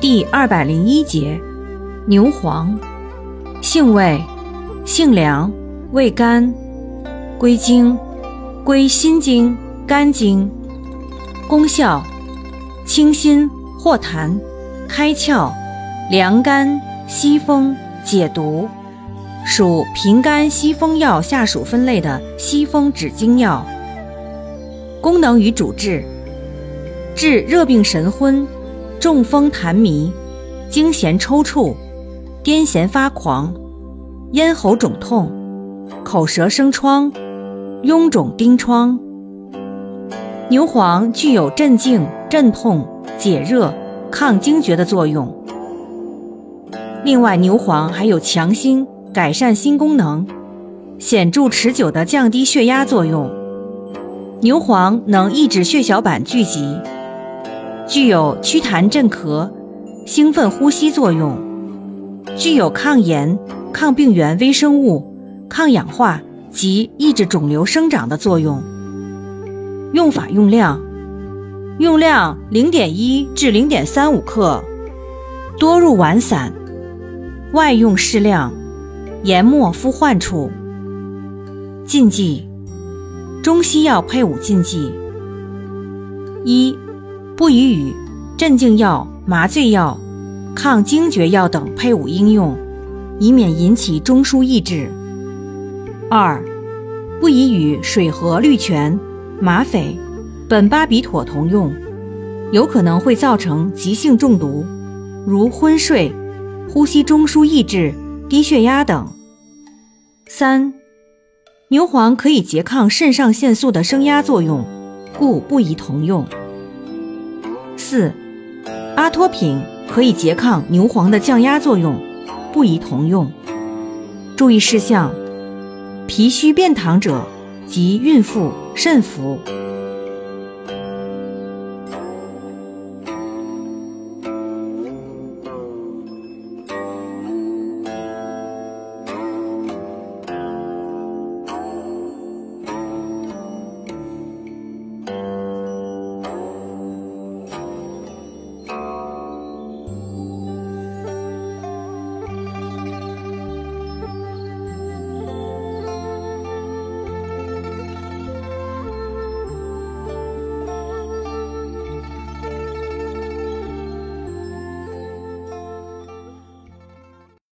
第二百零一节，牛黄，性味，性凉，味甘，归经，归心经、肝经。功效，清心。化痰，开窍，凉肝。息风，解毒，属平肝。息风药下属分类的。息风止经药。功能与主治，治热病神昏。中风痰迷、惊痫抽搐、癫痫发狂、咽喉肿痛、口舌生疮、臃肿疔疮。牛黄具有镇静、镇痛、解热、抗惊厥的作用。另外，牛黄还有强心、改善心功能、显著持久的降低血压作用。牛黄能抑制血小板聚集。具有祛痰镇咳、兴奋呼吸作用，具有抗炎、抗病原微生物、抗氧化及抑制肿瘤生长的作用。用法用量：用量零点一至零点三五克，多入丸散，外用适量，研末敷患处。禁忌：中西药配伍禁忌一。不宜与镇静药、麻醉药、抗惊厥药等配伍应用，以免引起中枢抑制。二，不宜与水合氯醛、吗啡、苯巴比妥同用，有可能会造成急性中毒，如昏睡、呼吸中枢抑制、低血压等。三，牛黄可以拮抗肾上腺素的升压作用，故不宜同用。四，阿托品可以拮抗牛黄的降压作用，不宜同用。注意事项：脾虚便溏者及孕妇慎服。